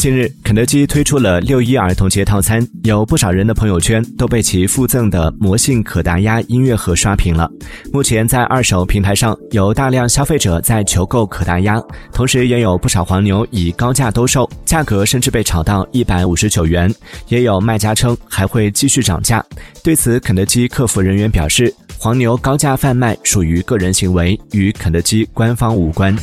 近日肯德基推出了六一儿童节套餐有不少人的朋友圈都被其附赠的魔性可达鸭音乐盒刷屏了。目前在二手平台上有大量消费者在求购可达鸭同时也有不少黄牛以高价兜售价格甚至被炒到一百五十九元也有卖家称还会继续涨价。对此肯德基客服人员表示黄牛高价贩卖属于个人行为与肯德基官方无关。